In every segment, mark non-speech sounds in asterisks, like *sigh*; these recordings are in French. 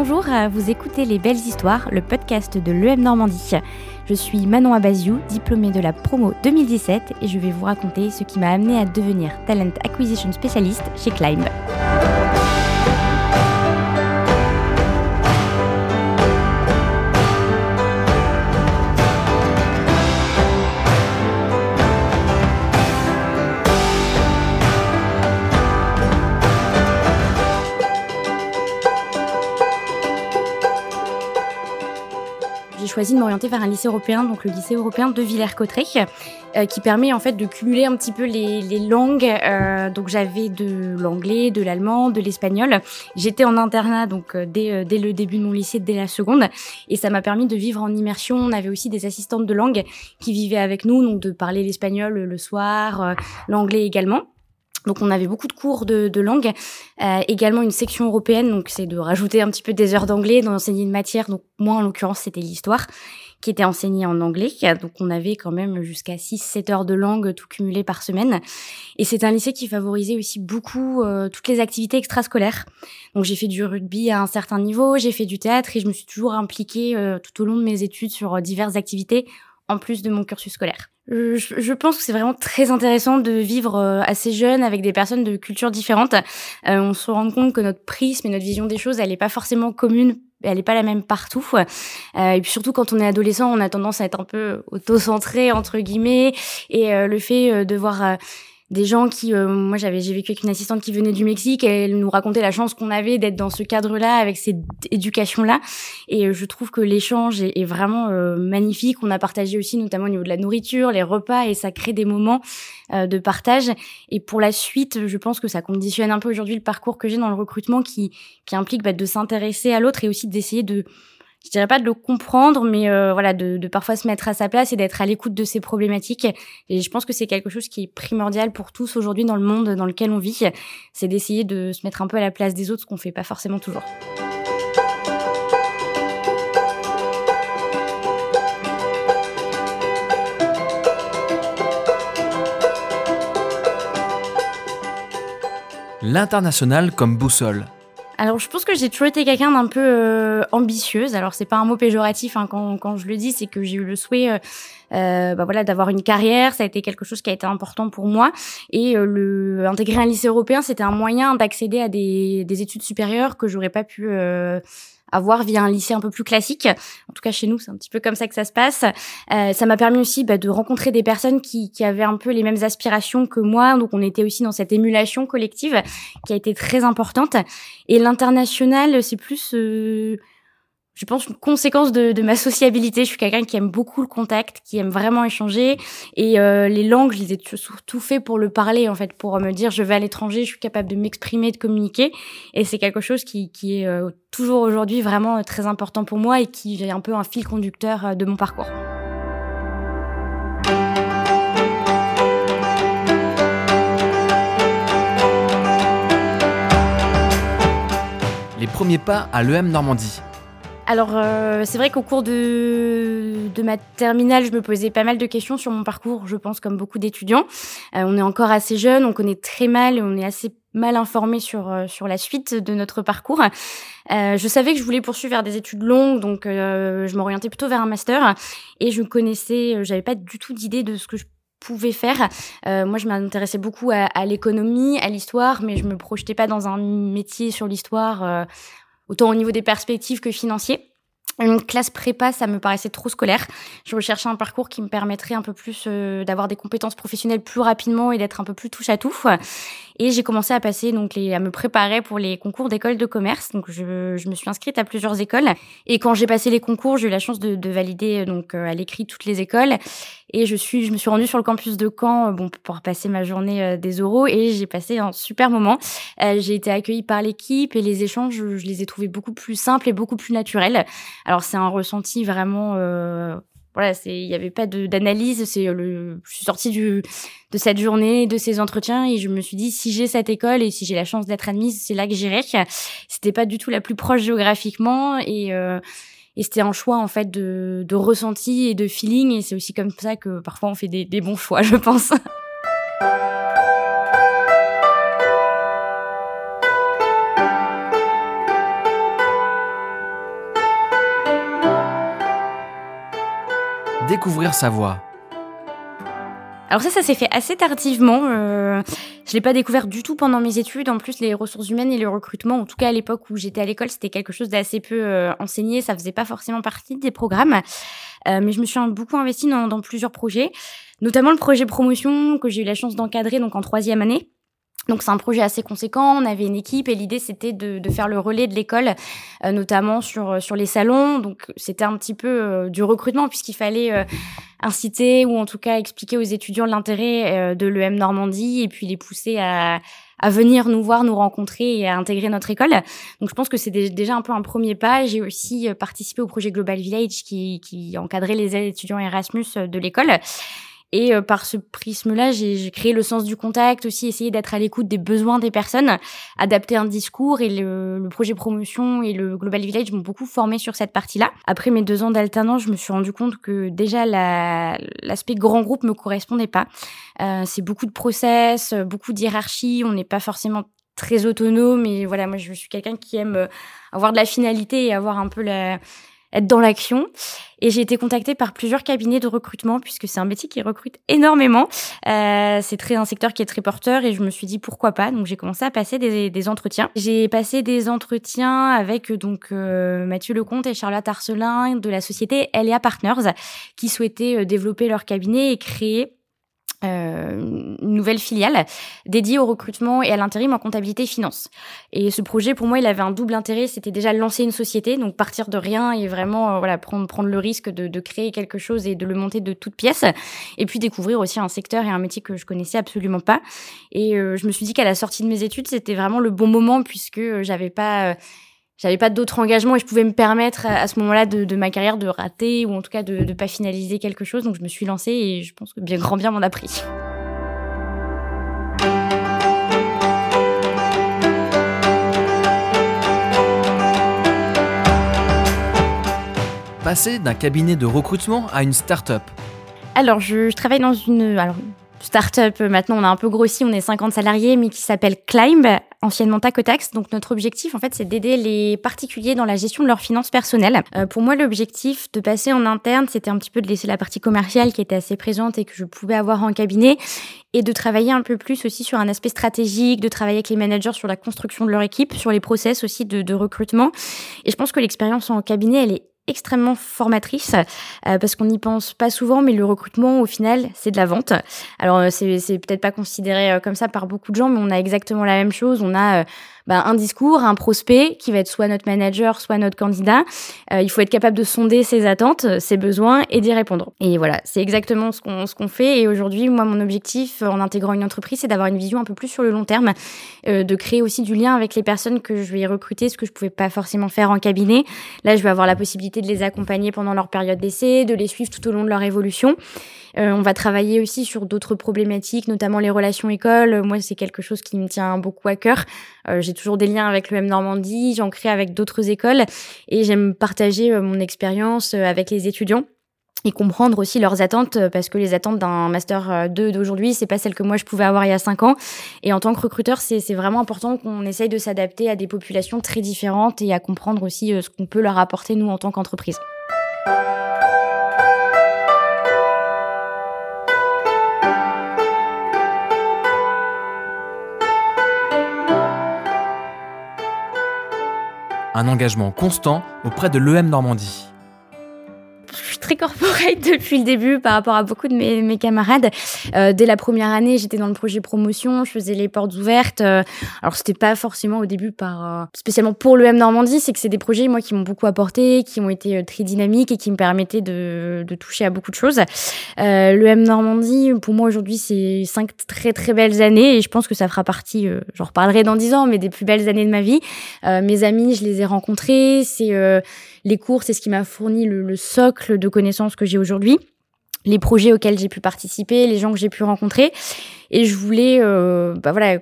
Bonjour, vous écoutez Les Belles Histoires, le podcast de l'EM Normandie. Je suis Manon Abaziou, diplômée de la promo 2017 et je vais vous raconter ce qui m'a amené à devenir Talent Acquisition Specialist chez Climb. Choisi de m'orienter vers un lycée européen, donc le lycée européen de Villers-Cotterêts, euh, qui permet en fait de cumuler un petit peu les, langues. Euh, donc j'avais de l'anglais, de l'allemand, de l'espagnol. J'étais en internat donc euh, dès, dès le début de mon lycée, dès la seconde, et ça m'a permis de vivre en immersion. On avait aussi des assistantes de langue qui vivaient avec nous, donc de parler l'espagnol le soir, l'anglais également. Donc on avait beaucoup de cours de, de langue, euh, également une section européenne, donc c'est de rajouter un petit peu des heures d'anglais, d'enseigner une matière. Donc moi en l'occurrence c'était l'histoire qui était enseignée en anglais, donc on avait quand même jusqu'à 6-7 heures de langue tout cumulé par semaine. Et c'est un lycée qui favorisait aussi beaucoup euh, toutes les activités extrascolaires. Donc j'ai fait du rugby à un certain niveau, j'ai fait du théâtre et je me suis toujours impliquée euh, tout au long de mes études sur diverses activités en plus de mon cursus scolaire. Je, pense que c'est vraiment très intéressant de vivre euh, assez jeune avec des personnes de cultures différentes. Euh, on se rend compte que notre prisme et notre vision des choses, elle n'est pas forcément commune, elle n'est pas la même partout. Euh, et puis surtout quand on est adolescent, on a tendance à être un peu auto-centré entre guillemets. Et le fait de voir des gens qui, euh, moi j'avais, j'ai vécu avec une assistante qui venait du Mexique, et elle nous racontait la chance qu'on avait d'être dans ce cadre-là avec cette éducation-là, et euh, je trouve que l'échange est, vraiment euh, magnifique. On a partagé aussi notamment au niveau de la nourriture, les repas, et ça crée des moments de partage. Et pour la suite, je pense que ça conditionne un peu aujourd'hui le parcours que j'ai dans le recrutement, qui qui implique bah, de s'intéresser à l'autre et aussi d'essayer de je dirais pas de le comprendre, mais euh, voilà, de, parfois se mettre à sa place et d'être à l'écoute de ses problématiques. Et je pense que c'est quelque chose qui est primordial pour tous aujourd'hui dans le monde dans lequel on vit, c'est d'essayer de se mettre un peu à la place des autres, ce qu'on fait pas forcément toujours. L'international comme boussole. Alors, je pense que j'ai toujours été quelqu'un d'un peu euh, ambitieuse. Alors, c'est pas un mot péjoratif hein, quand, quand je le dis, c'est que j'ai eu le souhait, euh, euh, bah voilà, d'avoir une carrière. Ça a été quelque chose qui a été important pour moi. Et euh, le intégrer un lycée européen, c'était un moyen d'accéder à des, des études supérieures que j'aurais pas pu avoir via un lycée un peu plus classique. En tout cas, chez nous, c'est un petit peu comme ça que ça se passe. Euh, ça m'a permis aussi bah, de rencontrer des personnes qui, qui avaient un peu les mêmes aspirations que moi. Donc, on était aussi dans cette émulation collective qui a été très importante. Et l'international, c'est plus... Euh, je pense, une conséquence de, ma sociabilité. Je suis quelqu'un qui aime beaucoup le contact, qui aime vraiment échanger. Et euh, les langues, je les ai surtout fait pour le parler, en fait, pour me dire, je vais à l'étranger, je suis capable de m'exprimer, de communiquer. Et c'est quelque chose qui, qui est euh, toujours aujourd'hui vraiment euh, très important pour moi et qui est un peu un fil conducteur de mon parcours. Les premiers pas à l'EM Normandie. Alors, euh, c'est vrai qu'au cours de, de ma terminale, je me posais pas mal de questions sur mon parcours, je pense, comme beaucoup d'étudiants. Euh, on est encore assez jeune, on connaît très mal, on est assez mal informé sur euh, sur la suite de notre parcours. Euh, je savais que je voulais poursuivre vers des études longues, donc je m'orientais plutôt vers un master. Et je connaissais, j'avais pas du tout d'idée de ce que je pouvais faire. moi, je m'intéressais beaucoup à, l'économie, à l'histoire, mais je me projetais pas dans un métier sur l'histoire autant au niveau des perspectives que financiers. Une classe prépa, ça me paraissait trop scolaire. Je recherchais un parcours qui me permettrait un peu plus euh, d'avoir des compétences professionnelles plus rapidement et d'être un peu plus touche à tout. Et j'ai commencé à passer donc les, à me préparer pour les concours d'école de commerce. Donc je, je, me suis inscrite à plusieurs écoles. Et quand j'ai passé les concours, j'ai eu la chance de, de valider donc euh, à l'écrit toutes les écoles. Et je suis, je me suis rendue sur le campus de Caen, euh, bon pour passer ma journée euh, des oraux. Et j'ai passé un super moment. j'ai été accueillie par l'équipe et les échanges, je, les ai trouvés beaucoup plus simples et beaucoup plus naturels. Alors c'est un ressenti vraiment voilà, c'est il y avait pas d'analyse, c'est le je suis sortie du de cette journée, de ces entretiens et je me suis dit si j'ai cette école et si j'ai la chance d'être admise, c'est là que j'irai. C'était pas du tout la plus proche géographiquement et euh, et c'était un choix en fait de, de ressenti et de feeling et c'est aussi comme ça que parfois on fait des, des bons choix, je pense. Découvrir sa voie alors ça, ça s'est fait assez tardivement. Euh, je l'ai pas découvert du tout pendant mes études. En plus, les ressources humaines et le recrutement, en tout cas à l'époque où j'étais à l'école, c'était quelque chose d'assez peu euh, enseigné. Ça faisait pas forcément partie des programmes. Euh, mais je me suis beaucoup investie dans, dans plusieurs projets, notamment le projet promotion que j'ai eu la chance d'encadrer donc en troisième année. Donc c'est un projet assez conséquent. On avait une équipe et l'idée c'était de, de, faire le relais de l'école, euh, notamment sur sur les salons. Donc c'était un petit peu euh, du recrutement puisqu'il fallait euh, inciter ou en tout cas expliquer aux étudiants l'intérêt de l'EM Normandie et puis les pousser à à venir nous voir, nous rencontrer et à intégrer notre école. Donc je pense que c'est déjà un peu un premier pas. J'ai aussi participé au projet Global Village qui, qui encadrait les étudiants Erasmus de l'école. Et euh, par ce prisme-là, j'ai créé le sens du contact, aussi essayer d'être à l'écoute des besoins des personnes, adapter un discours et le, le projet promotion et le Global Village m'ont beaucoup formé sur cette partie-là. Après mes deux ans d'alternance, je me suis rendu compte que déjà l'aspect grand groupe me correspondait pas. Euh, c'est beaucoup de process, beaucoup d'hierarchie, on n'est pas forcément très autonome et voilà moi je suis quelqu'un qui aime euh, avoir de la finalité et avoir un peu la être dans l'action. Et j'ai été contactée par plusieurs cabinets de recrutement puisque c'est un métier qui recrute énormément. Euh, c'est très un secteur qui est très porteur et je me suis dit pourquoi pas. Donc j'ai commencé à passer des, des entretiens. J'ai passé des entretiens avec donc euh, Mathieu Lecomte et Charlotte Arcelin de la société LA Partners qui souhaitaient euh, développer leur cabinet et créer euh, une nouvelle filiale dédiée au recrutement et à l'intérim en comptabilité finance. Et ce projet, pour moi, il avait un double intérêt. C'était déjà lancer une société, donc partir de rien et vraiment euh, voilà prendre prendre le risque de, créer quelque chose et de le monter de toutes pièces. Et puis découvrir aussi un secteur et un métier que je connaissais absolument pas. Et euh, je me suis dit qu'à la sortie de mes études, c'était vraiment le bon moment puisque j'avais pas j'avais pas d'autres engagements et je pouvais me permettre à, ce moment-là de, de, ma carrière de rater ou en tout cas de ne pas finaliser quelque chose. Donc je me suis lancée et je pense que bien grand bien m'en a pris. Passer d'un cabinet de recrutement à une start-up. Alors, je, travaille dans une, alors, start-up. Maintenant, on a un peu grossi, on est 50 salariés, mais qui s'appelle Climb, anciennement Tacotax. Donc, notre objectif, en fait, c'est d'aider les particuliers dans la gestion de leurs finances personnelles. Euh, pour moi, l'objectif de passer en interne, c'était un petit peu de laisser la partie commerciale qui était assez présente et que je pouvais avoir en cabinet et de travailler un peu plus aussi sur un aspect stratégique, de travailler avec les managers sur la construction de leur équipe, sur les process aussi de recrutement. Et je pense que l'expérience en cabinet, elle est extrêmement formatrice euh, parce qu'on n'y pense pas souvent, mais le recrutement, au final, c'est de la vente. Alors, euh, c'est, peut-être pas considéré euh, comme ça par beaucoup de gens, mais on a exactement la même chose. On a bah, un discours, un prospect qui va être soit notre manager, soit notre candidat. Euh, il faut être capable de sonder ses attentes, ses besoins et d'y répondre. Et voilà, c'est exactement ce qu'on ce qu'on fait. Et aujourd'hui, moi, mon objectif en intégrant une entreprise, c'est d'avoir une vision un peu plus sur le long terme, euh, de créer aussi du lien avec les personnes que je vais recruter, ce que je pouvais pas forcément faire en cabinet. Là, je vais avoir la possibilité de les accompagner pendant leur période d'essai, de les suivre tout au long de leur évolution. Euh, on va travailler aussi sur d'autres problématiques, notamment les relations écoles. Moi, c'est quelque chose qui me tient beaucoup à cœur. Euh, j'ai toujours des liens avec le M Normandie, j'en crée avec d'autres écoles et j'aime partager euh, mon expérience avec les étudiants et comprendre aussi leurs attentes parce que les attentes d'un master 2 d'aujourd'hui c'est pas celles que moi je pouvais avoir il y a 5 ans et en tant que recruteur c'est vraiment important qu'on essaye de s'adapter à des populations très différentes et à comprendre aussi ce qu'on peut leur apporter nous en tant qu'entreprise. Un engagement constant auprès de l'EM Normandie très depuis le début par rapport à beaucoup de mes, camarades. Euh, dès la première année, j'étais dans le projet promotion, je faisais les portes ouvertes. Euh, alors c'était pas forcément au début par euh, spécialement pour le Normandie, c'est que c'est des projets moi qui m'ont beaucoup apporté, qui ont été euh, très dynamiques et qui me permettaient de, de toucher à beaucoup de choses. Euh, le Normandie, pour moi aujourd'hui, c'est cinq très très belles années et je pense que ça fera partie. J'en reparlerai dans dix ans, mais des plus belles années de ma vie. mes amis, je les ai rencontrés. C'est les cours, c'est ce qui m'a fourni le, socle de connaissances que j'ai aujourd'hui les projets auxquels j'ai pu participer, les gens que j'ai pu rencontrer. Et je voulais, euh, bah voilà,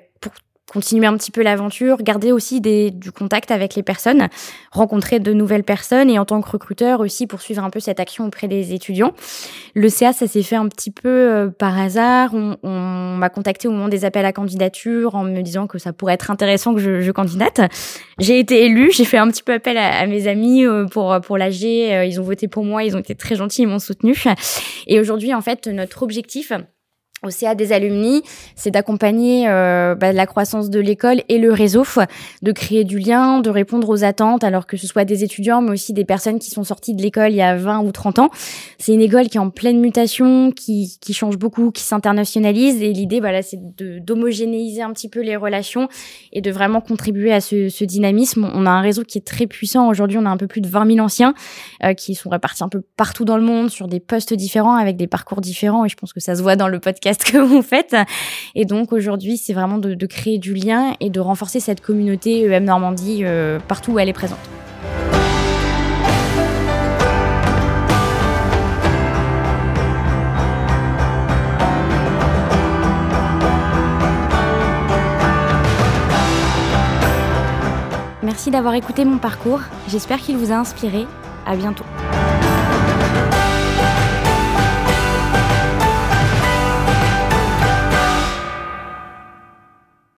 continuer un petit peu l'aventure, garder aussi des, du contact avec les personnes, rencontrer de nouvelles personnes et en tant que recruteur aussi poursuivre un peu cette action auprès des étudiants. Le CA, ça s'est fait un petit peu euh, par hasard. On, on m'a contacté au moment des appels à candidature en me disant que ça pourrait être intéressant que je, je candidate. J'ai été élue, j'ai fait un petit peu appel à, à mes amis euh, pour pour l'AG. Euh, ils ont voté pour moi, ils ont été très gentils, ils m'ont soutenu. Et aujourd'hui, en fait, notre objectif au CA des alumni, c'est d'accompagner euh, bah, la croissance de l'école et le réseau, de créer du lien, de répondre aux attentes, alors que ce soit des étudiants, mais aussi des personnes qui sont sorties de l'école il y a 20 ou 30 ans. C'est une école qui est en pleine mutation, qui, qui change beaucoup, qui s'internationalise, et l'idée, voilà, c'est d'homogénéiser un petit peu les relations et de vraiment contribuer à ce, dynamisme. On a un réseau qui est très puissant. Aujourd'hui, on a un peu plus de 20 000 anciens euh, qui sont répartis un peu partout dans le monde, sur des postes différents, avec des parcours différents, et je pense que ça se voit dans le *laughs* que vous faites. Et donc aujourd'hui, c'est vraiment de, de, créer du lien et de renforcer cette communauté EM Normandie euh, partout où elle est présente. Merci d'avoir écouté mon parcours. J'espère qu'il vous a inspiré. À bientôt.